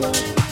love.